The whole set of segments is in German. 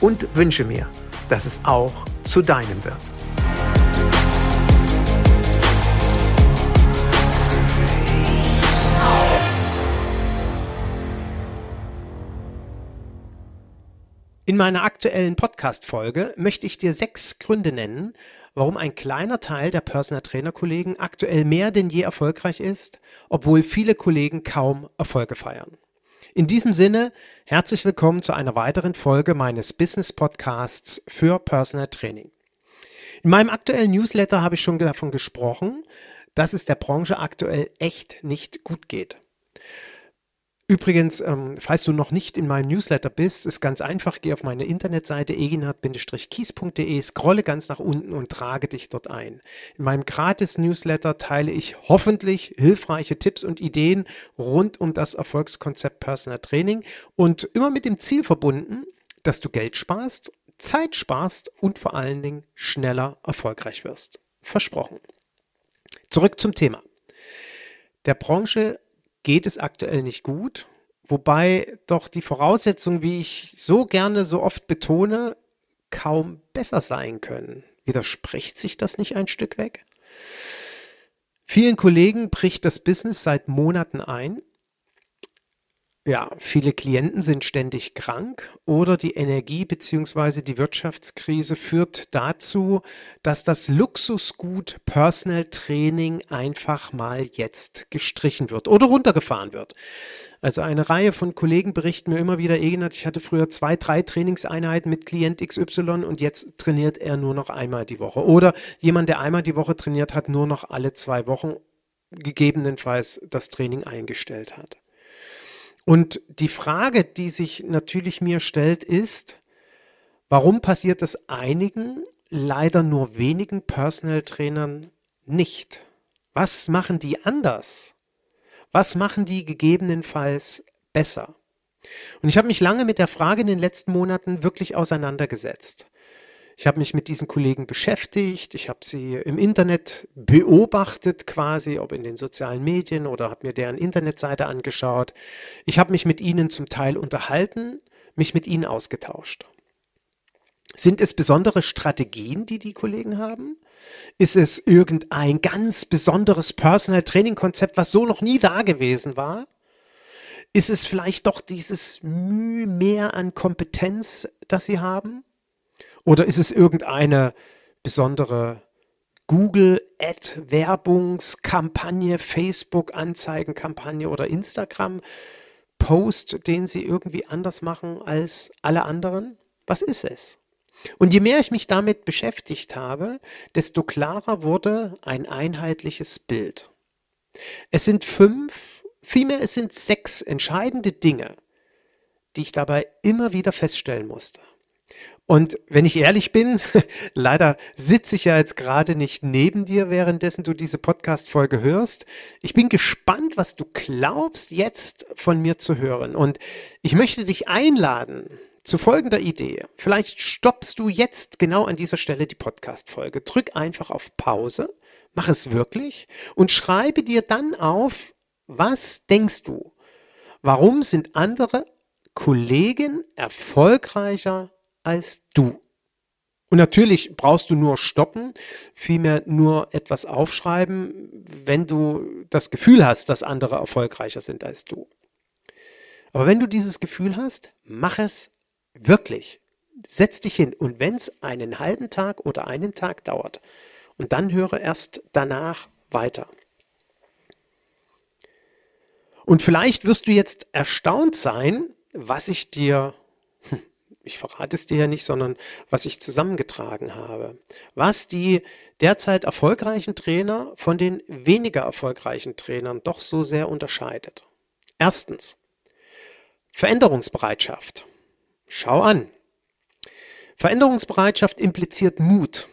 und wünsche mir, dass es auch zu deinem wird. In meiner aktuellen Podcast-Folge möchte ich dir sechs Gründe nennen, warum ein kleiner Teil der Personal Trainer Kollegen aktuell mehr denn je erfolgreich ist, obwohl viele Kollegen kaum Erfolge feiern. In diesem Sinne, herzlich willkommen zu einer weiteren Folge meines Business Podcasts für Personal Training. In meinem aktuellen Newsletter habe ich schon davon gesprochen, dass es der Branche aktuell echt nicht gut geht. Übrigens, ähm, falls du noch nicht in meinem Newsletter bist, ist ganz einfach, geh auf meine Internetseite eginhard-kies.de, scrolle ganz nach unten und trage dich dort ein. In meinem Gratis-Newsletter teile ich hoffentlich hilfreiche Tipps und Ideen rund um das Erfolgskonzept Personal Training und immer mit dem Ziel verbunden, dass du Geld sparst, Zeit sparst und vor allen Dingen schneller erfolgreich wirst. Versprochen. Zurück zum Thema. Der Branche geht es aktuell nicht gut, wobei doch die Voraussetzungen, wie ich so gerne so oft betone, kaum besser sein können. Widerspricht sich das nicht ein Stück weg? Vielen Kollegen bricht das Business seit Monaten ein ja, viele Klienten sind ständig krank oder die Energie bzw. die Wirtschaftskrise führt dazu, dass das Luxusgut Personal Training einfach mal jetzt gestrichen wird oder runtergefahren wird. Also eine Reihe von Kollegen berichten mir immer wieder, Egenhard, ich hatte früher zwei, drei Trainingseinheiten mit Klient XY und jetzt trainiert er nur noch einmal die Woche. Oder jemand, der einmal die Woche trainiert hat, nur noch alle zwei Wochen gegebenenfalls das Training eingestellt hat. Und die Frage, die sich natürlich mir stellt, ist, warum passiert es einigen, leider nur wenigen Personal Trainern nicht? Was machen die anders? Was machen die gegebenenfalls besser? Und ich habe mich lange mit der Frage in den letzten Monaten wirklich auseinandergesetzt. Ich habe mich mit diesen Kollegen beschäftigt, ich habe sie im Internet beobachtet quasi, ob in den sozialen Medien oder habe mir deren Internetseite angeschaut. Ich habe mich mit ihnen zum Teil unterhalten, mich mit ihnen ausgetauscht. Sind es besondere Strategien, die die Kollegen haben? Ist es irgendein ganz besonderes Personal Training Konzept, was so noch nie da gewesen war? Ist es vielleicht doch dieses Mühe mehr an Kompetenz, das sie haben? Oder ist es irgendeine besondere Google Ad Werbungskampagne, Facebook Anzeigenkampagne oder Instagram Post, den sie irgendwie anders machen als alle anderen? Was ist es? Und je mehr ich mich damit beschäftigt habe, desto klarer wurde ein einheitliches Bild. Es sind fünf, vielmehr es sind sechs entscheidende Dinge, die ich dabei immer wieder feststellen musste. Und wenn ich ehrlich bin, leider sitze ich ja jetzt gerade nicht neben dir, währenddessen du diese Podcast-Folge hörst. Ich bin gespannt, was du glaubst, jetzt von mir zu hören. Und ich möchte dich einladen zu folgender Idee. Vielleicht stoppst du jetzt genau an dieser Stelle die Podcast-Folge. Drück einfach auf Pause, mach es wirklich und schreibe dir dann auf, was denkst du? Warum sind andere Kollegen erfolgreicher als du. Und natürlich brauchst du nur stoppen, vielmehr nur etwas aufschreiben, wenn du das Gefühl hast, dass andere erfolgreicher sind als du. Aber wenn du dieses Gefühl hast, mach es wirklich. setz dich hin und wenn es einen halben Tag oder einen Tag dauert und dann höre erst danach weiter. Und vielleicht wirst du jetzt erstaunt sein, was ich dir, ich verrate es dir ja nicht, sondern was ich zusammengetragen habe. Was die derzeit erfolgreichen Trainer von den weniger erfolgreichen Trainern doch so sehr unterscheidet. Erstens, Veränderungsbereitschaft. Schau an. Veränderungsbereitschaft impliziert Mut.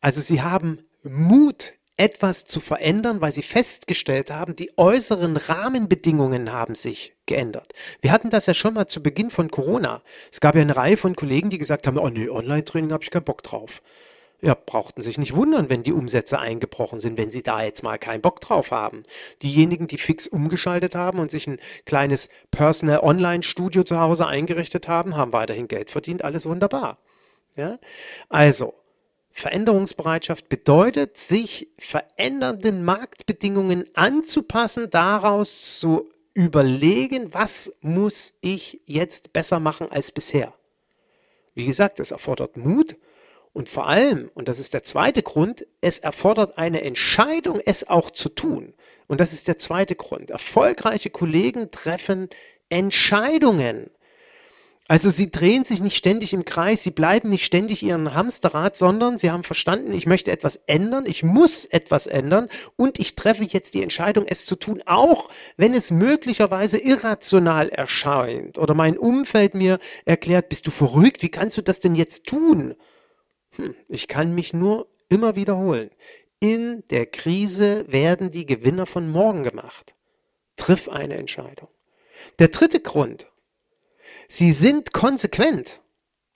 Also sie haben Mut, etwas zu verändern, weil sie festgestellt haben, die äußeren Rahmenbedingungen haben sich geändert. Wir hatten das ja schon mal zu Beginn von Corona. Es gab ja eine Reihe von Kollegen, die gesagt haben, oh nee, Online-Training habe ich keinen Bock drauf. Ja, brauchten sich nicht wundern, wenn die Umsätze eingebrochen sind, wenn sie da jetzt mal keinen Bock drauf haben. Diejenigen, die fix umgeschaltet haben und sich ein kleines Personal Online Studio zu Hause eingerichtet haben, haben weiterhin Geld verdient, alles wunderbar. Ja? Also, Veränderungsbereitschaft bedeutet, sich verändernden Marktbedingungen anzupassen, daraus zu überlegen, was muss ich jetzt besser machen als bisher. Wie gesagt, es erfordert Mut und vor allem, und das ist der zweite Grund, es erfordert eine Entscheidung, es auch zu tun. Und das ist der zweite Grund. Erfolgreiche Kollegen treffen Entscheidungen. Also sie drehen sich nicht ständig im Kreis, sie bleiben nicht ständig ihren Hamsterrad, sondern sie haben verstanden, ich möchte etwas ändern, ich muss etwas ändern und ich treffe jetzt die Entscheidung, es zu tun, auch wenn es möglicherweise irrational erscheint oder mein Umfeld mir erklärt, bist du verrückt, wie kannst du das denn jetzt tun? Hm, ich kann mich nur immer wiederholen. In der Krise werden die Gewinner von morgen gemacht. Triff eine Entscheidung. Der dritte Grund, Sie sind konsequent.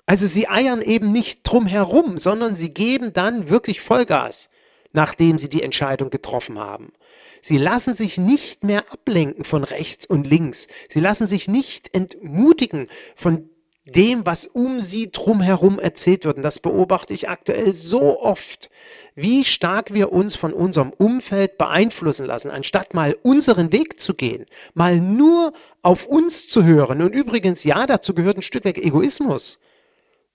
Also sie eiern eben nicht drum herum, sondern sie geben dann wirklich Vollgas, nachdem sie die Entscheidung getroffen haben. Sie lassen sich nicht mehr ablenken von rechts und links. Sie lassen sich nicht entmutigen von dem, was um sie drumherum erzählt wird. Und das beobachte ich aktuell so oft, wie stark wir uns von unserem Umfeld beeinflussen lassen, anstatt mal unseren Weg zu gehen, mal nur auf uns zu hören. Und übrigens, ja, dazu gehört ein Stück weg Egoismus.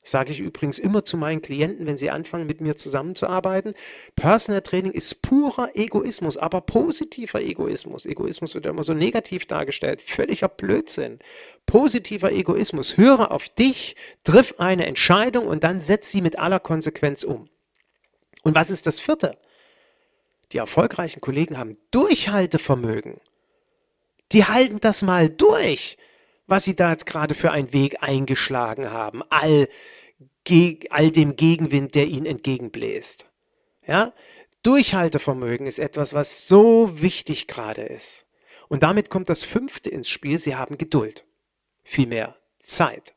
Sage ich übrigens immer zu meinen Klienten, wenn sie anfangen, mit mir zusammenzuarbeiten. Personal Training ist purer Egoismus, aber positiver Egoismus. Egoismus wird ja immer so negativ dargestellt. Völliger Blödsinn. Positiver Egoismus. Höre auf dich, triff eine Entscheidung und dann setz sie mit aller Konsequenz um. Und was ist das vierte? Die erfolgreichen Kollegen haben Durchhaltevermögen. Die halten das mal durch was sie da jetzt gerade für einen Weg eingeschlagen haben, all, all dem Gegenwind, der ihnen entgegenbläst. Ja? Durchhaltevermögen ist etwas, was so wichtig gerade ist. Und damit kommt das fünfte ins Spiel. Sie haben Geduld. Vielmehr Zeit.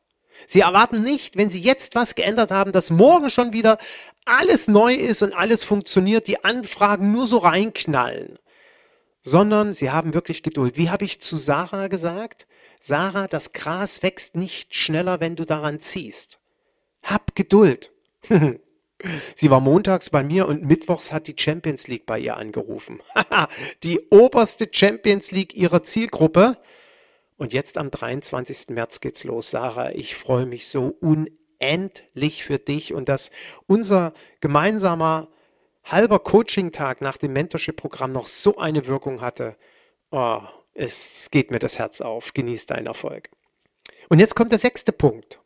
Sie erwarten nicht, wenn Sie jetzt was geändert haben, dass morgen schon wieder alles neu ist und alles funktioniert, die Anfragen nur so reinknallen, sondern Sie haben wirklich Geduld. Wie habe ich zu Sarah gesagt? Sarah, das Gras wächst nicht schneller, wenn du daran ziehst. Hab Geduld. Sie war montags bei mir und mittwochs hat die Champions League bei ihr angerufen. die oberste Champions League ihrer Zielgruppe. Und jetzt am 23. März geht's los, Sarah. Ich freue mich so unendlich für dich und dass unser gemeinsamer halber Coaching-Tag nach dem Mentorship-Programm noch so eine Wirkung hatte. Oh, es geht mir das Herz auf. Genieß deinen Erfolg. Und jetzt kommt der sechste Punkt.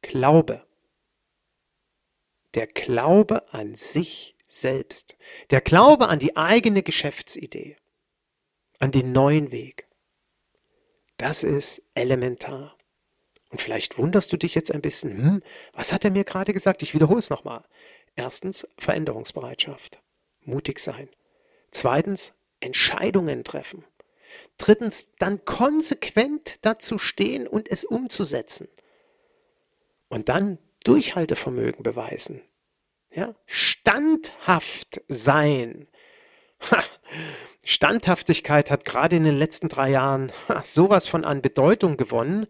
Glaube. Der Glaube an sich selbst. Der Glaube an die eigene Geschäftsidee. An den neuen Weg. Das ist elementar. Und vielleicht wunderst du dich jetzt ein bisschen, hm, was hat er mir gerade gesagt? Ich wiederhole es nochmal. Erstens Veränderungsbereitschaft. Mutig sein. Zweitens Entscheidungen treffen. Drittens, dann konsequent dazu stehen und es umzusetzen. Und dann Durchhaltevermögen beweisen. Ja? Standhaft sein. Ha, Standhaftigkeit hat gerade in den letzten drei Jahren ha, sowas von an Bedeutung gewonnen.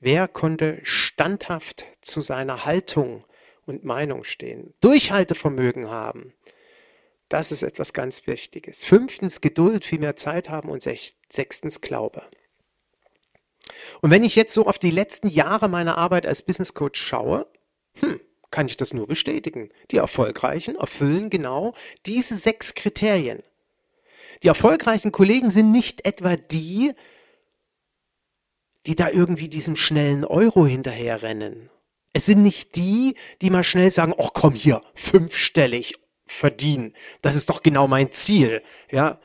Wer konnte standhaft zu seiner Haltung und Meinung stehen? Durchhaltevermögen haben. Das ist etwas ganz Wichtiges. Fünftens Geduld, viel mehr Zeit haben und sechstens Glaube. Und wenn ich jetzt so auf die letzten Jahre meiner Arbeit als Business Coach schaue, hm, kann ich das nur bestätigen. Die Erfolgreichen erfüllen genau diese sechs Kriterien. Die erfolgreichen Kollegen sind nicht etwa die, die da irgendwie diesem schnellen Euro hinterherrennen. Es sind nicht die, die mal schnell sagen, oh komm hier, fünfstellig verdienen. Das ist doch genau mein Ziel. Ja,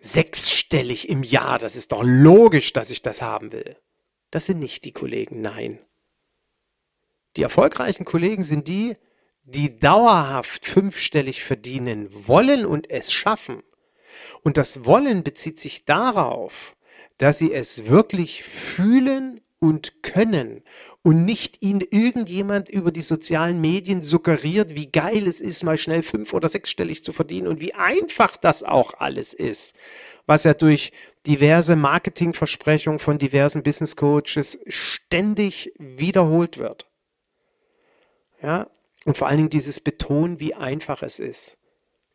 sechsstellig im Jahr. Das ist doch logisch, dass ich das haben will. Das sind nicht die Kollegen, nein. Die erfolgreichen Kollegen sind die, die dauerhaft fünfstellig verdienen wollen und es schaffen. Und das Wollen bezieht sich darauf, dass sie es wirklich fühlen und können und nicht ihnen irgendjemand über die sozialen Medien suggeriert, wie geil es ist, mal schnell fünf- oder sechsstellig zu verdienen und wie einfach das auch alles ist, was ja durch diverse Marketingversprechungen von diversen Business Coaches ständig wiederholt wird. Ja, und vor allen Dingen dieses Betonen, wie einfach es ist.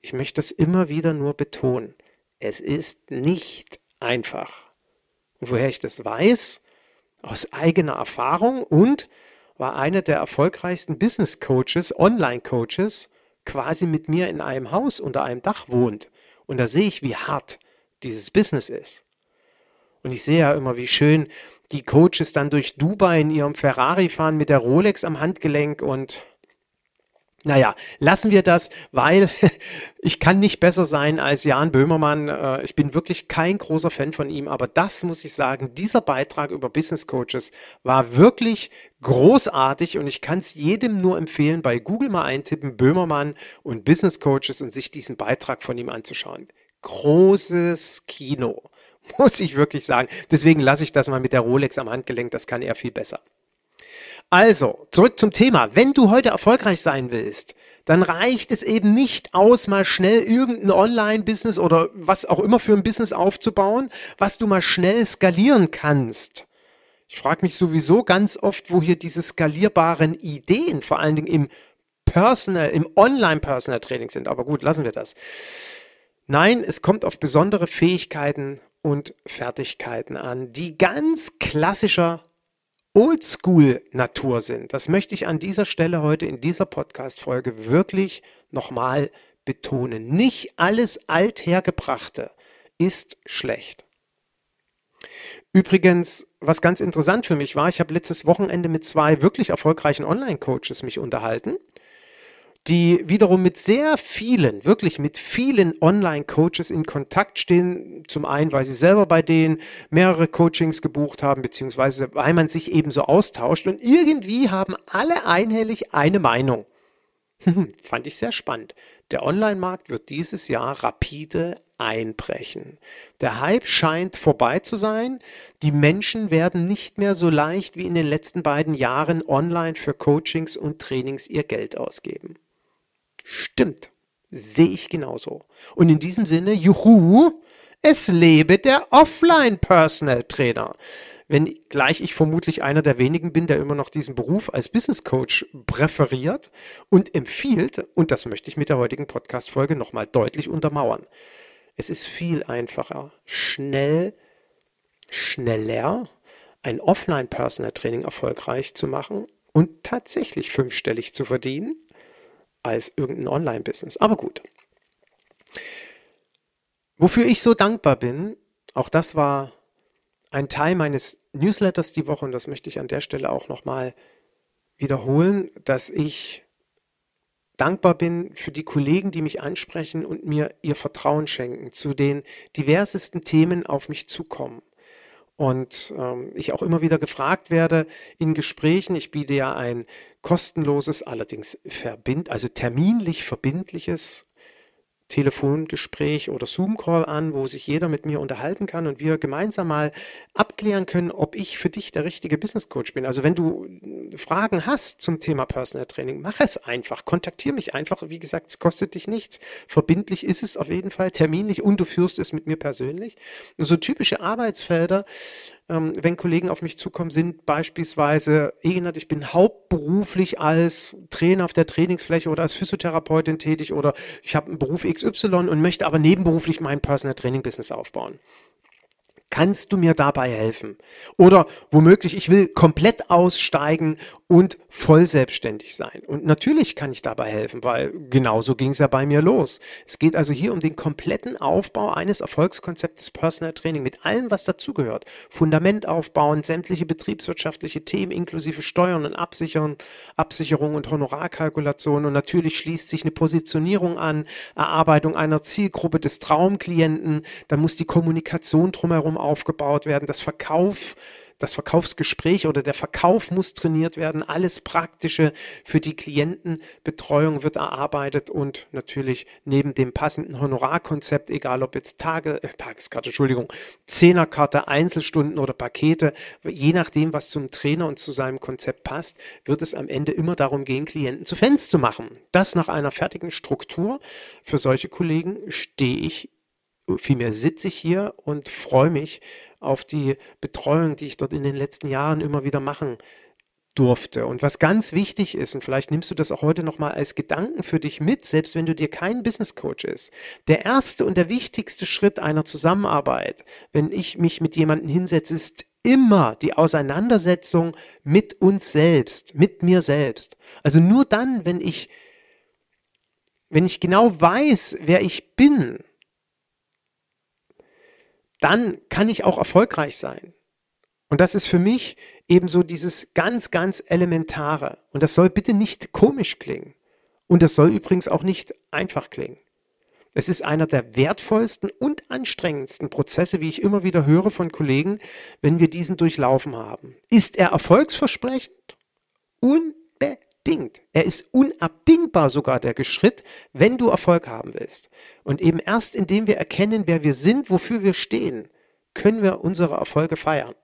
Ich möchte das immer wieder nur betonen. Es ist nicht einfach. Und woher ich das weiß? Aus eigener Erfahrung und war einer der erfolgreichsten Business Coaches, Online Coaches, quasi mit mir in einem Haus unter einem Dach wohnt. Und da sehe ich, wie hart dieses Business ist. Und ich sehe ja immer, wie schön die Coaches dann durch Dubai in ihrem Ferrari fahren mit der Rolex am Handgelenk und naja, lassen wir das, weil ich kann nicht besser sein als Jan Böhmermann. Äh, ich bin wirklich kein großer Fan von ihm, aber das muss ich sagen, dieser Beitrag über Business Coaches war wirklich großartig und ich kann es jedem nur empfehlen, bei Google mal eintippen, Böhmermann und Business Coaches und sich diesen Beitrag von ihm anzuschauen. Großes Kino, muss ich wirklich sagen. Deswegen lasse ich das mal mit der Rolex am Handgelenk, das kann er viel besser. Also, zurück zum Thema. Wenn du heute erfolgreich sein willst, dann reicht es eben nicht aus, mal schnell irgendein Online-Business oder was auch immer für ein Business aufzubauen, was du mal schnell skalieren kannst. Ich frage mich sowieso ganz oft, wo hier diese skalierbaren Ideen, vor allen Dingen im Personal, im Online-Personal-Training sind. Aber gut, lassen wir das. Nein, es kommt auf besondere Fähigkeiten und Fertigkeiten an, die ganz klassischer Oldschool-Natur sind. Das möchte ich an dieser Stelle heute in dieser Podcast-Folge wirklich nochmal betonen. Nicht alles Althergebrachte ist schlecht. Übrigens, was ganz interessant für mich war, ich habe letztes Wochenende mit zwei wirklich erfolgreichen Online-Coaches mich unterhalten die wiederum mit sehr vielen, wirklich mit vielen Online-Coaches in Kontakt stehen. Zum einen, weil sie selber bei denen mehrere Coachings gebucht haben, beziehungsweise weil man sich eben so austauscht. Und irgendwie haben alle einhellig eine Meinung. Fand ich sehr spannend. Der Online-Markt wird dieses Jahr rapide einbrechen. Der Hype scheint vorbei zu sein. Die Menschen werden nicht mehr so leicht wie in den letzten beiden Jahren online für Coachings und Trainings ihr Geld ausgeben. Stimmt. Sehe ich genauso. Und in diesem Sinne, juhu, es lebe der Offline-Personal Trainer. Wenn gleich ich vermutlich einer der wenigen bin, der immer noch diesen Beruf als Business Coach präferiert und empfiehlt, und das möchte ich mit der heutigen Podcast-Folge nochmal deutlich untermauern. Es ist viel einfacher, schnell, schneller ein Offline-Personal-Training erfolgreich zu machen und tatsächlich fünfstellig zu verdienen, als irgendein Online-Business. Aber gut. Wofür ich so dankbar bin, auch das war ein Teil meines Newsletters die Woche und das möchte ich an der Stelle auch nochmal wiederholen, dass ich dankbar bin für die Kollegen, die mich ansprechen und mir ihr Vertrauen schenken, zu den diversesten Themen auf mich zukommen. Und ähm, ich auch immer wieder gefragt werde in Gesprächen, ich biete ja ein kostenloses, allerdings verbind, also terminlich verbindliches Telefongespräch oder Zoom-Call an, wo sich jeder mit mir unterhalten kann und wir gemeinsam mal abklären können, ob ich für dich der richtige Business Coach bin. Also wenn du Fragen hast zum Thema Personal Training, mach es einfach, kontaktiere mich einfach. Wie gesagt, es kostet dich nichts. Verbindlich ist es auf jeden Fall, terminlich und du führst es mit mir persönlich. Und so typische Arbeitsfelder, ähm, wenn Kollegen auf mich zukommen, sind beispielsweise, Egenhard, ich bin hauptberuflich als Trainer auf der Trainingsfläche oder als Physiotherapeutin tätig oder ich habe einen Beruf XY und möchte aber nebenberuflich mein Personal Training Business aufbauen. Kannst du mir dabei helfen? Oder womöglich, ich will komplett aussteigen und voll selbstständig sein. Und natürlich kann ich dabei helfen, weil genauso ging es ja bei mir los. Es geht also hier um den kompletten Aufbau eines Erfolgskonzeptes Personal Training mit allem, was dazugehört. Fundament aufbauen, sämtliche betriebswirtschaftliche Themen inklusive Steuern und Absichern, Absicherung und Honorarkalkulation. Und natürlich schließt sich eine Positionierung an, Erarbeitung einer Zielgruppe des Traumklienten. Dann muss die Kommunikation drumherum aufgebaut werden, das Verkauf, das Verkaufsgespräch oder der Verkauf muss trainiert werden, alles Praktische für die Klientenbetreuung wird erarbeitet und natürlich neben dem passenden Honorarkonzept, egal ob jetzt Tage, äh, Tageskarte, Entschuldigung, Zehnerkarte, Einzelstunden oder Pakete, je nachdem, was zum Trainer und zu seinem Konzept passt, wird es am Ende immer darum gehen, Klienten zu Fans zu machen. Das nach einer fertigen Struktur. Für solche Kollegen stehe ich vielmehr sitze ich hier und freue mich auf die Betreuung, die ich dort in den letzten Jahren immer wieder machen durfte. Und was ganz wichtig ist, und vielleicht nimmst du das auch heute nochmal als Gedanken für dich mit, selbst wenn du dir kein Business Coach ist, der erste und der wichtigste Schritt einer Zusammenarbeit, wenn ich mich mit jemandem hinsetze, ist immer die Auseinandersetzung mit uns selbst, mit mir selbst. Also nur dann, wenn ich, wenn ich genau weiß, wer ich bin, dann kann ich auch erfolgreich sein. Und das ist für mich eben so dieses ganz, ganz Elementare. Und das soll bitte nicht komisch klingen. Und das soll übrigens auch nicht einfach klingen. Es ist einer der wertvollsten und anstrengendsten Prozesse, wie ich immer wieder höre von Kollegen, wenn wir diesen durchlaufen haben. Ist er erfolgsversprechend? Unbedingt unbedingt. Er ist unabdingbar sogar der Schritt, wenn du Erfolg haben willst. Und eben erst indem wir erkennen, wer wir sind, wofür wir stehen, können wir unsere Erfolge feiern.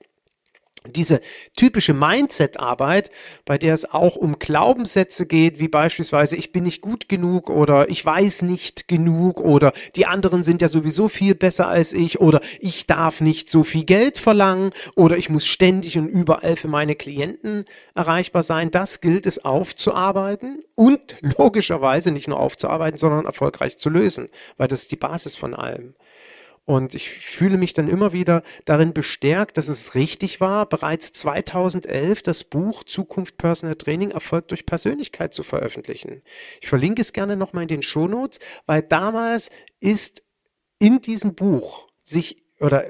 Diese typische Mindset-Arbeit, bei der es auch um Glaubenssätze geht, wie beispielsweise ich bin nicht gut genug oder ich weiß nicht genug oder die anderen sind ja sowieso viel besser als ich oder ich darf nicht so viel Geld verlangen oder ich muss ständig und überall für meine Klienten erreichbar sein, das gilt es aufzuarbeiten und logischerweise nicht nur aufzuarbeiten, sondern erfolgreich zu lösen, weil das ist die Basis von allem. Und ich fühle mich dann immer wieder darin bestärkt, dass es richtig war, bereits 2011 das Buch Zukunft Personal Training Erfolg durch Persönlichkeit zu veröffentlichen. Ich verlinke es gerne nochmal in den Shownotes, weil damals ist in diesem Buch sich oder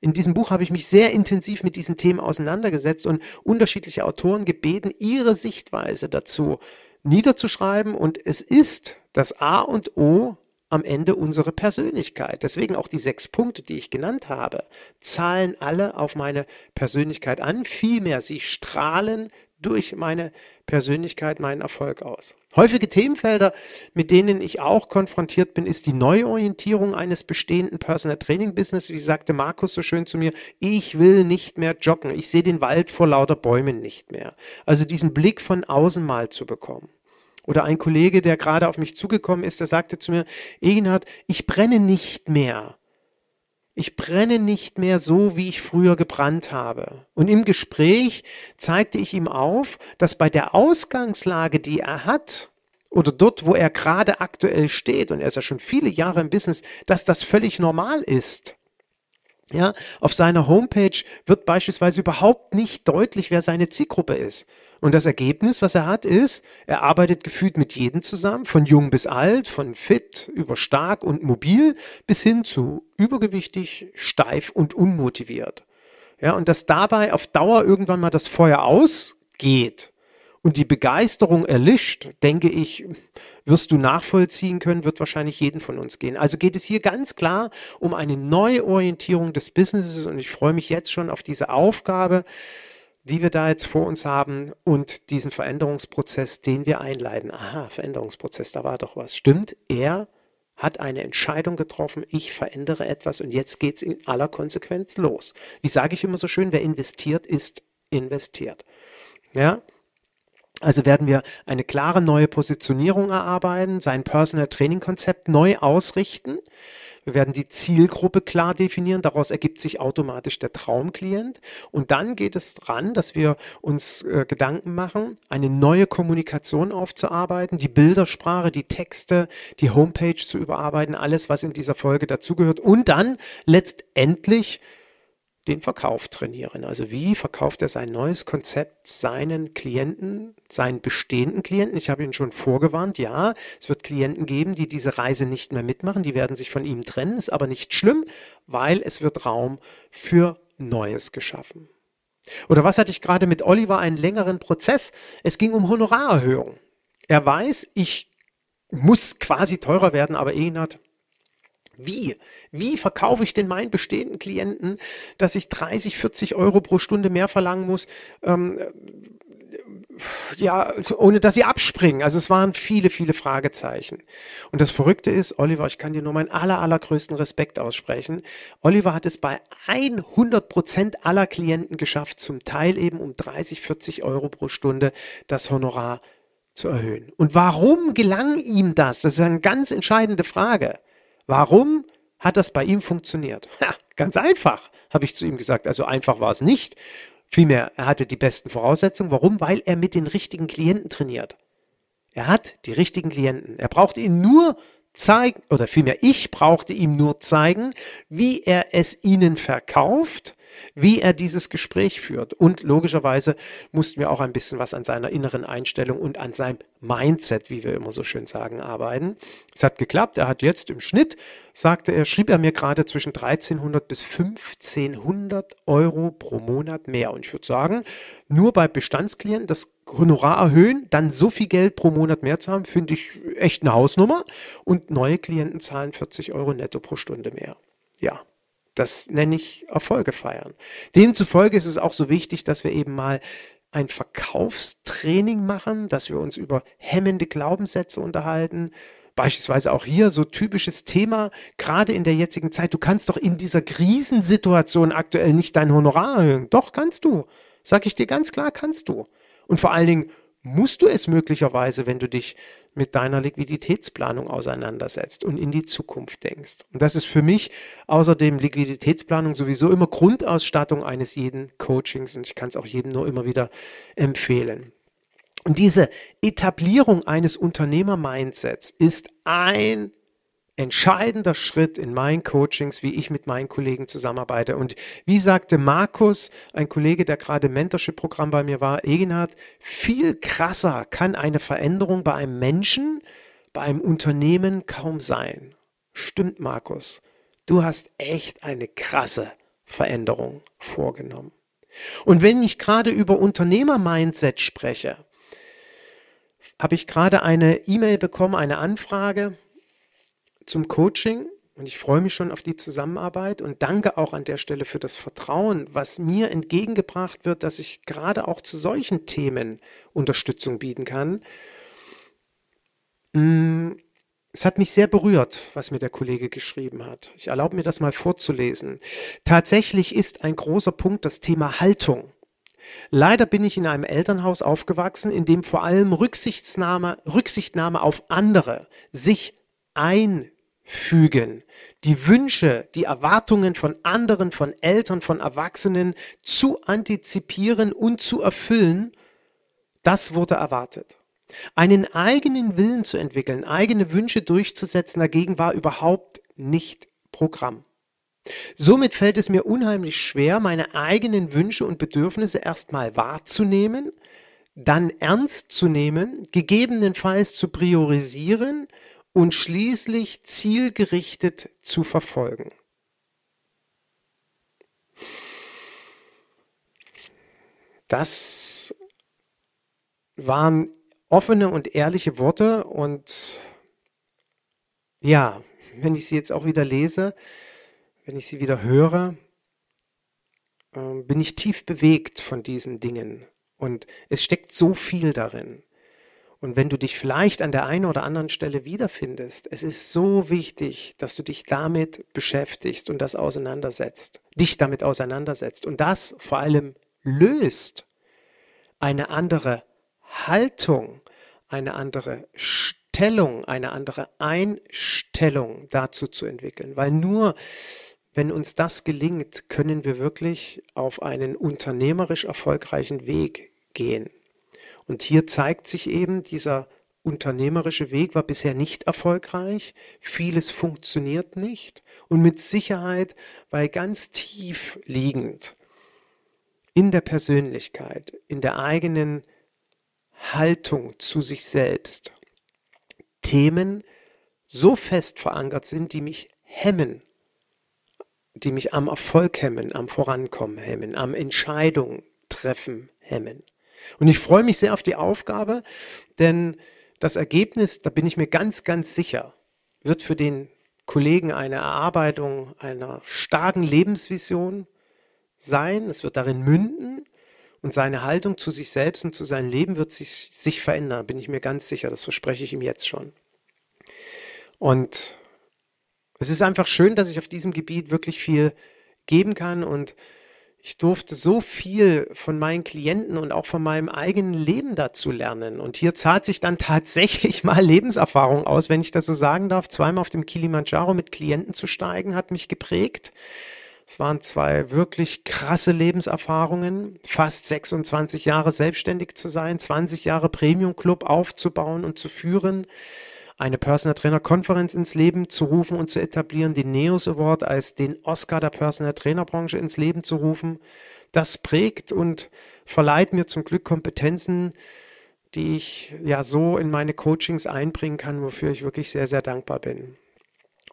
in diesem Buch habe ich mich sehr intensiv mit diesen Themen auseinandergesetzt und unterschiedliche Autoren gebeten, ihre Sichtweise dazu niederzuschreiben. Und es ist das A und O am Ende unsere Persönlichkeit. Deswegen auch die sechs Punkte, die ich genannt habe, zahlen alle auf meine Persönlichkeit an. Vielmehr, sie strahlen durch meine Persönlichkeit meinen Erfolg aus. Häufige Themenfelder, mit denen ich auch konfrontiert bin, ist die Neuorientierung eines bestehenden Personal Training Business. Wie sagte Markus so schön zu mir, ich will nicht mehr joggen. Ich sehe den Wald vor lauter Bäumen nicht mehr. Also diesen Blick von außen mal zu bekommen. Oder ein Kollege, der gerade auf mich zugekommen ist, der sagte zu mir, Egenhard, ich brenne nicht mehr. Ich brenne nicht mehr so, wie ich früher gebrannt habe. Und im Gespräch zeigte ich ihm auf, dass bei der Ausgangslage, die er hat, oder dort, wo er gerade aktuell steht, und er ist ja schon viele Jahre im Business, dass das völlig normal ist. Ja, auf seiner Homepage wird beispielsweise überhaupt nicht deutlich, wer seine Zielgruppe ist. Und das Ergebnis, was er hat, ist, er arbeitet gefühlt mit jedem zusammen, von jung bis alt, von fit über stark und mobil bis hin zu übergewichtig, steif und unmotiviert. Ja, und dass dabei auf Dauer irgendwann mal das Feuer ausgeht und die Begeisterung erlischt, denke ich, wirst du nachvollziehen können, wird wahrscheinlich jeden von uns gehen. Also geht es hier ganz klar um eine Neuorientierung des Businesses und ich freue mich jetzt schon auf diese Aufgabe, die wir da jetzt vor uns haben und diesen Veränderungsprozess, den wir einleiten. Aha, Veränderungsprozess, da war doch was. Stimmt, er hat eine Entscheidung getroffen, ich verändere etwas und jetzt geht es in aller Konsequenz los. Wie sage ich immer so schön, wer investiert, ist investiert. Ja, also werden wir eine klare neue Positionierung erarbeiten, sein Personal Training Konzept neu ausrichten. Wir werden die Zielgruppe klar definieren. Daraus ergibt sich automatisch der Traumklient. Und dann geht es dran, dass wir uns äh, Gedanken machen, eine neue Kommunikation aufzuarbeiten, die Bildersprache, die Texte, die Homepage zu überarbeiten, alles, was in dieser Folge dazugehört. Und dann letztendlich den Verkauf trainieren. Also wie verkauft er sein neues Konzept seinen Klienten, seinen bestehenden Klienten? Ich habe ihn schon vorgewarnt, ja, es wird Klienten geben, die diese Reise nicht mehr mitmachen, die werden sich von ihm trennen, ist aber nicht schlimm, weil es wird Raum für Neues geschaffen. Oder was hatte ich gerade mit Oliver einen längeren Prozess? Es ging um Honorarerhöhung. Er weiß, ich muss quasi teurer werden, aber Egenhard, wie? Wie verkaufe ich denn meinen bestehenden Klienten, dass ich 30, 40 Euro pro Stunde mehr verlangen muss? Ähm, ja, ohne dass sie abspringen. Also es waren viele, viele Fragezeichen. Und das Verrückte ist, Oliver, ich kann dir nur meinen aller, allergrößten Respekt aussprechen. Oliver hat es bei 100 Prozent aller Klienten geschafft, zum Teil eben um 30, 40 Euro pro Stunde das Honorar zu erhöhen. Und warum gelang ihm das? Das ist eine ganz entscheidende Frage. Warum hat das bei ihm funktioniert? Ja, ganz einfach, habe ich zu ihm gesagt. Also einfach war es nicht. Vielmehr, er hatte die besten Voraussetzungen. Warum? Weil er mit den richtigen Klienten trainiert. Er hat die richtigen Klienten. Er braucht ihnen nur zeigen, oder vielmehr ich brauchte ihm nur zeigen, wie er es ihnen verkauft wie er dieses Gespräch führt. Und logischerweise mussten wir auch ein bisschen was an seiner inneren Einstellung und an seinem Mindset, wie wir immer so schön sagen, arbeiten. Es hat geklappt. Er hat jetzt im Schnitt, sagte er, schrieb er mir gerade zwischen 1300 bis 1500 Euro pro Monat mehr. Und ich würde sagen, nur bei Bestandsklienten das Honorar erhöhen, dann so viel Geld pro Monat mehr zu haben, finde ich echt eine Hausnummer. Und neue Klienten zahlen 40 Euro netto pro Stunde mehr. Ja, das nenne ich Erfolge feiern. Demzufolge ist es auch so wichtig, dass wir eben mal ein Verkaufstraining machen, dass wir uns über hemmende Glaubenssätze unterhalten. Beispielsweise auch hier so typisches Thema, gerade in der jetzigen Zeit. Du kannst doch in dieser Krisensituation aktuell nicht dein Honorar erhöhen. Doch, kannst du. Sag ich dir ganz klar, kannst du. Und vor allen Dingen musst du es möglicherweise, wenn du dich mit deiner Liquiditätsplanung auseinandersetzt und in die Zukunft denkst. Und das ist für mich außerdem Liquiditätsplanung sowieso immer Grundausstattung eines jeden Coachings und ich kann es auch jedem nur immer wieder empfehlen. Und diese Etablierung eines Unternehmer-Mindsets ist ein entscheidender Schritt in meinen Coachings, wie ich mit meinen Kollegen zusammenarbeite. Und wie sagte Markus, ein Kollege, der gerade im Mentorship-Programm bei mir war, Egenhard, viel krasser kann eine Veränderung bei einem Menschen, bei einem Unternehmen kaum sein. Stimmt, Markus. Du hast echt eine krasse Veränderung vorgenommen. Und wenn ich gerade über Unternehmer-Mindset spreche, habe ich gerade eine E-Mail bekommen, eine Anfrage zum Coaching und ich freue mich schon auf die Zusammenarbeit und danke auch an der Stelle für das Vertrauen, was mir entgegengebracht wird, dass ich gerade auch zu solchen Themen Unterstützung bieten kann. Mm, es hat mich sehr berührt, was mir der Kollege geschrieben hat. Ich erlaube mir das mal vorzulesen. Tatsächlich ist ein großer Punkt das Thema Haltung. Leider bin ich in einem Elternhaus aufgewachsen, in dem vor allem Rücksichtnahme, Rücksichtnahme auf andere, sich einfügen, die Wünsche, die Erwartungen von anderen, von Eltern, von Erwachsenen zu antizipieren und zu erfüllen, das wurde erwartet. Einen eigenen Willen zu entwickeln, eigene Wünsche durchzusetzen, dagegen war überhaupt nicht Programm. Somit fällt es mir unheimlich schwer, meine eigenen Wünsche und Bedürfnisse erstmal wahrzunehmen, dann ernst zu nehmen, gegebenenfalls zu priorisieren und schließlich zielgerichtet zu verfolgen. Das waren offene und ehrliche Worte und ja, wenn ich sie jetzt auch wieder lese, wenn ich sie wieder höre, äh, bin ich tief bewegt von diesen Dingen und es steckt so viel darin. Und wenn du dich vielleicht an der einen oder anderen Stelle wiederfindest, es ist so wichtig, dass du dich damit beschäftigst und das auseinandersetzt, dich damit auseinandersetzt und das vor allem löst. Eine andere Haltung, eine andere Stellung, eine andere Einstellung dazu zu entwickeln. Weil nur wenn uns das gelingt, können wir wirklich auf einen unternehmerisch erfolgreichen Weg gehen. Und hier zeigt sich eben dieser unternehmerische Weg war bisher nicht erfolgreich. Vieles funktioniert nicht. Und mit Sicherheit, weil ganz tief liegend in der Persönlichkeit, in der eigenen Haltung zu sich selbst Themen so fest verankert sind, die mich hemmen, die mich am Erfolg hemmen, am Vorankommen hemmen, am Entscheidungen treffen hemmen. Und ich freue mich sehr auf die Aufgabe, denn das Ergebnis, da bin ich mir ganz, ganz sicher, wird für den Kollegen eine Erarbeitung einer starken Lebensvision sein. Es wird darin münden und seine Haltung zu sich selbst und zu seinem Leben wird sich, sich verändern, bin ich mir ganz sicher. Das verspreche ich ihm jetzt schon. Und es ist einfach schön, dass ich auf diesem Gebiet wirklich viel geben kann und ich durfte so viel von meinen Klienten und auch von meinem eigenen Leben dazu lernen. Und hier zahlt sich dann tatsächlich mal Lebenserfahrung aus, wenn ich das so sagen darf. Zweimal auf dem Kilimanjaro mit Klienten zu steigen, hat mich geprägt. Es waren zwei wirklich krasse Lebenserfahrungen. Fast 26 Jahre selbstständig zu sein, 20 Jahre Premium Club aufzubauen und zu führen eine Personal Trainer Konferenz ins Leben zu rufen und zu etablieren, den NEOS Award als den Oscar der Personal Trainer Branche ins Leben zu rufen. Das prägt und verleiht mir zum Glück Kompetenzen, die ich ja so in meine Coachings einbringen kann, wofür ich wirklich sehr, sehr dankbar bin.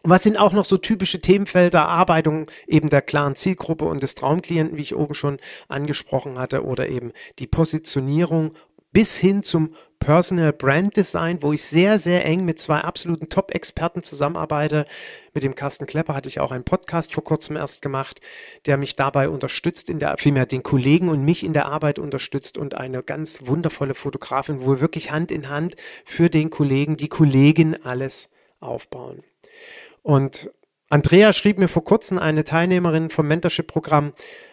Und was sind auch noch so typische Themenfelder, Erarbeitung eben der klaren Zielgruppe und des Traumklienten, wie ich oben schon angesprochen hatte, oder eben die Positionierung bis hin zum Personal Brand Design, wo ich sehr, sehr eng mit zwei absoluten Top-Experten zusammenarbeite. Mit dem Carsten Klepper hatte ich auch einen Podcast vor kurzem erst gemacht, der mich dabei unterstützt, in der, vielmehr den Kollegen und mich in der Arbeit unterstützt und eine ganz wundervolle Fotografin, wo wir wirklich Hand in Hand für den Kollegen, die Kollegin alles aufbauen. Und Andrea schrieb mir vor kurzem, eine Teilnehmerin vom Mentorship-Programm,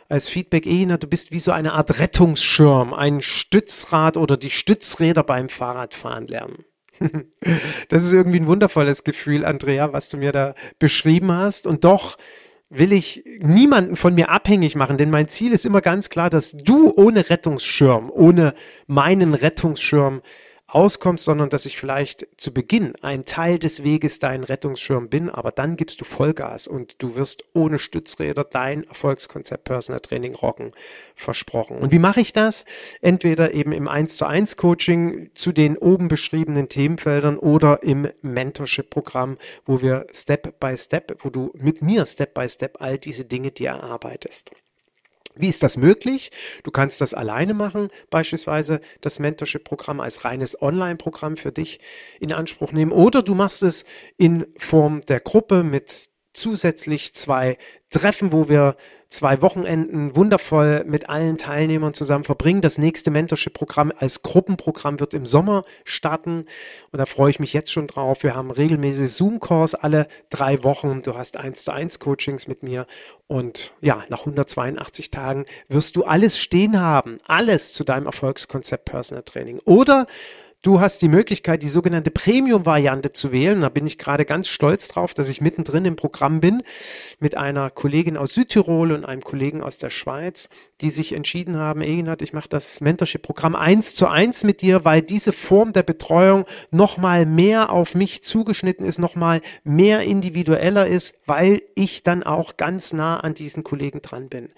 als Feedback, Ehina, du bist wie so eine Art Rettungsschirm, ein Stützrad oder die Stützräder beim Fahrradfahren lernen. das ist irgendwie ein wundervolles Gefühl, Andrea, was du mir da beschrieben hast. Und doch will ich niemanden von mir abhängig machen, denn mein Ziel ist immer ganz klar, dass du ohne Rettungsschirm, ohne meinen Rettungsschirm auskommst, sondern dass ich vielleicht zu Beginn ein Teil des Weges dein Rettungsschirm bin, aber dann gibst du Vollgas und du wirst ohne Stützräder dein Erfolgskonzept Personal Training rocken, versprochen. Und wie mache ich das? Entweder eben im 1 zu 1 Coaching zu den oben beschriebenen Themenfeldern oder im Mentorship Programm, wo wir Step by Step, wo du mit mir Step by Step all diese Dinge dir erarbeitest. Wie ist das möglich? Du kannst das alleine machen, beispielsweise das Mentorship-Programm als reines Online-Programm für dich in Anspruch nehmen. Oder du machst es in Form der Gruppe mit zusätzlich zwei Treffen, wo wir zwei Wochenenden wundervoll mit allen Teilnehmern zusammen verbringen. Das nächste Mentorship-Programm als Gruppenprogramm wird im Sommer starten und da freue ich mich jetzt schon drauf. Wir haben regelmäßig Zoom-Calls alle drei Wochen. Du hast eins zu eins Coachings mit mir und ja, nach 182 Tagen wirst du alles stehen haben, alles zu deinem Erfolgskonzept Personal Training. Oder Du hast die Möglichkeit, die sogenannte Premium-Variante zu wählen. Da bin ich gerade ganz stolz drauf, dass ich mittendrin im Programm bin mit einer Kollegin aus Südtirol und einem Kollegen aus der Schweiz, die sich entschieden haben, Eginat, ich mache das Mentorship-Programm eins zu eins mit dir, weil diese Form der Betreuung nochmal mehr auf mich zugeschnitten ist, nochmal mehr individueller ist, weil ich dann auch ganz nah an diesen Kollegen dran bin.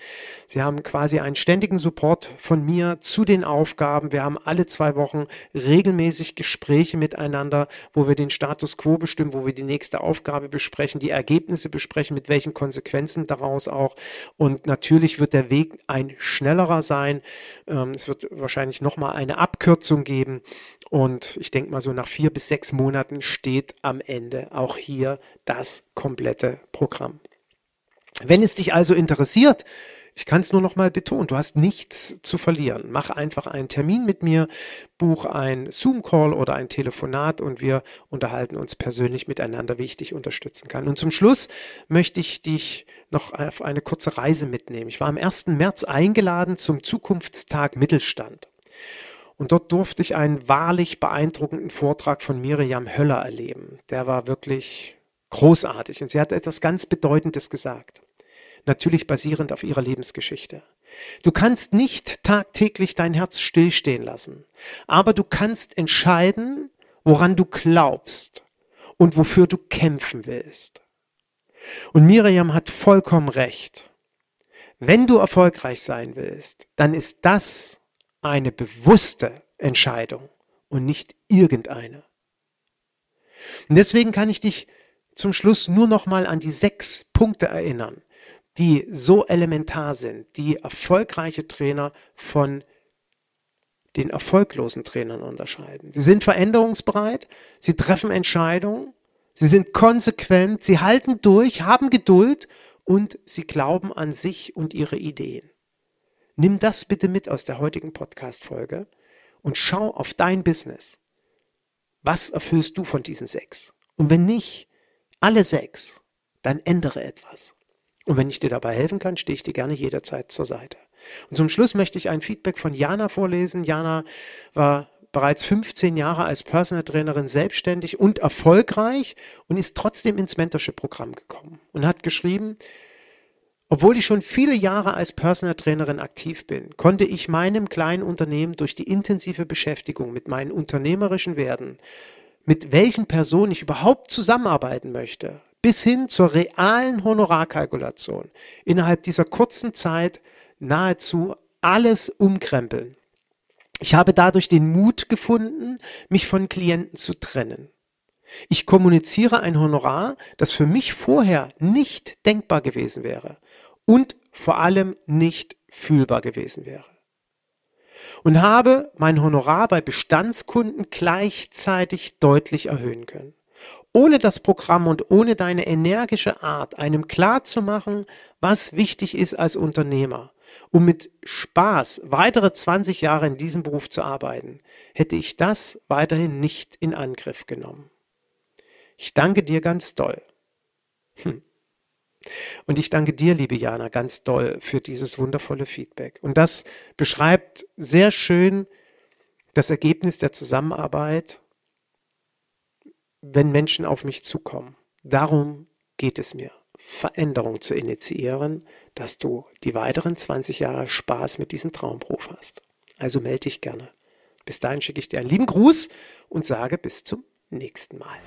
Sie haben quasi einen ständigen Support von mir zu den Aufgaben. Wir haben alle zwei Wochen regelmäßig regelmäßig Gespräche miteinander, wo wir den Status quo bestimmen, wo wir die nächste Aufgabe besprechen, die Ergebnisse besprechen, mit welchen Konsequenzen daraus auch. Und natürlich wird der Weg ein schnellerer sein. Ähm, es wird wahrscheinlich nochmal eine Abkürzung geben. Und ich denke mal, so nach vier bis sechs Monaten steht am Ende auch hier das komplette Programm. Wenn es dich also interessiert, ich kann es nur noch mal betonen, du hast nichts zu verlieren. Mach einfach einen Termin mit mir, buch ein Zoom-Call oder ein Telefonat und wir unterhalten uns persönlich miteinander, wie ich dich unterstützen kann. Und zum Schluss möchte ich dich noch auf eine kurze Reise mitnehmen. Ich war am 1. März eingeladen zum Zukunftstag Mittelstand. Und dort durfte ich einen wahrlich beeindruckenden Vortrag von Miriam Höller erleben. Der war wirklich großartig und sie hat etwas ganz Bedeutendes gesagt natürlich basierend auf ihrer Lebensgeschichte. Du kannst nicht tagtäglich dein Herz stillstehen lassen, aber du kannst entscheiden, woran du glaubst und wofür du kämpfen willst. Und Miriam hat vollkommen recht. Wenn du erfolgreich sein willst, dann ist das eine bewusste Entscheidung und nicht irgendeine. Und deswegen kann ich dich zum Schluss nur noch mal an die sechs Punkte erinnern, die so elementar sind, die erfolgreiche Trainer von den erfolglosen Trainern unterscheiden. Sie sind veränderungsbereit, sie treffen Entscheidungen, sie sind konsequent, sie halten durch, haben Geduld und sie glauben an sich und ihre Ideen. Nimm das bitte mit aus der heutigen Podcast-Folge und schau auf dein Business. Was erfüllst du von diesen sechs? Und wenn nicht, alle sechs, dann ändere etwas. Und wenn ich dir dabei helfen kann, stehe ich dir gerne jederzeit zur Seite. Und zum Schluss möchte ich ein Feedback von Jana vorlesen. Jana war bereits 15 Jahre als Personal Trainerin selbstständig und erfolgreich und ist trotzdem ins Mentorship-Programm gekommen und hat geschrieben, obwohl ich schon viele Jahre als Personal Trainerin aktiv bin, konnte ich meinem kleinen Unternehmen durch die intensive Beschäftigung mit meinen unternehmerischen Werten, mit welchen Personen ich überhaupt zusammenarbeiten möchte, bis hin zur realen Honorarkalkulation innerhalb dieser kurzen Zeit nahezu alles umkrempeln. Ich habe dadurch den Mut gefunden, mich von Klienten zu trennen. Ich kommuniziere ein Honorar, das für mich vorher nicht denkbar gewesen wäre und vor allem nicht fühlbar gewesen wäre. Und habe mein Honorar bei Bestandskunden gleichzeitig deutlich erhöhen können. Ohne das Programm und ohne deine energische Art, einem klar zu machen, was wichtig ist als Unternehmer, um mit Spaß weitere 20 Jahre in diesem Beruf zu arbeiten, hätte ich das weiterhin nicht in Angriff genommen. Ich danke dir ganz doll. Hm. Und ich danke dir, liebe Jana, ganz doll für dieses wundervolle Feedback. Und das beschreibt sehr schön das Ergebnis der Zusammenarbeit, wenn Menschen auf mich zukommen. Darum geht es mir, Veränderung zu initiieren, dass du die weiteren 20 Jahre Spaß mit diesem Traumberuf hast. Also melde dich gerne. Bis dahin schicke ich dir einen lieben Gruß und sage bis zum nächsten Mal.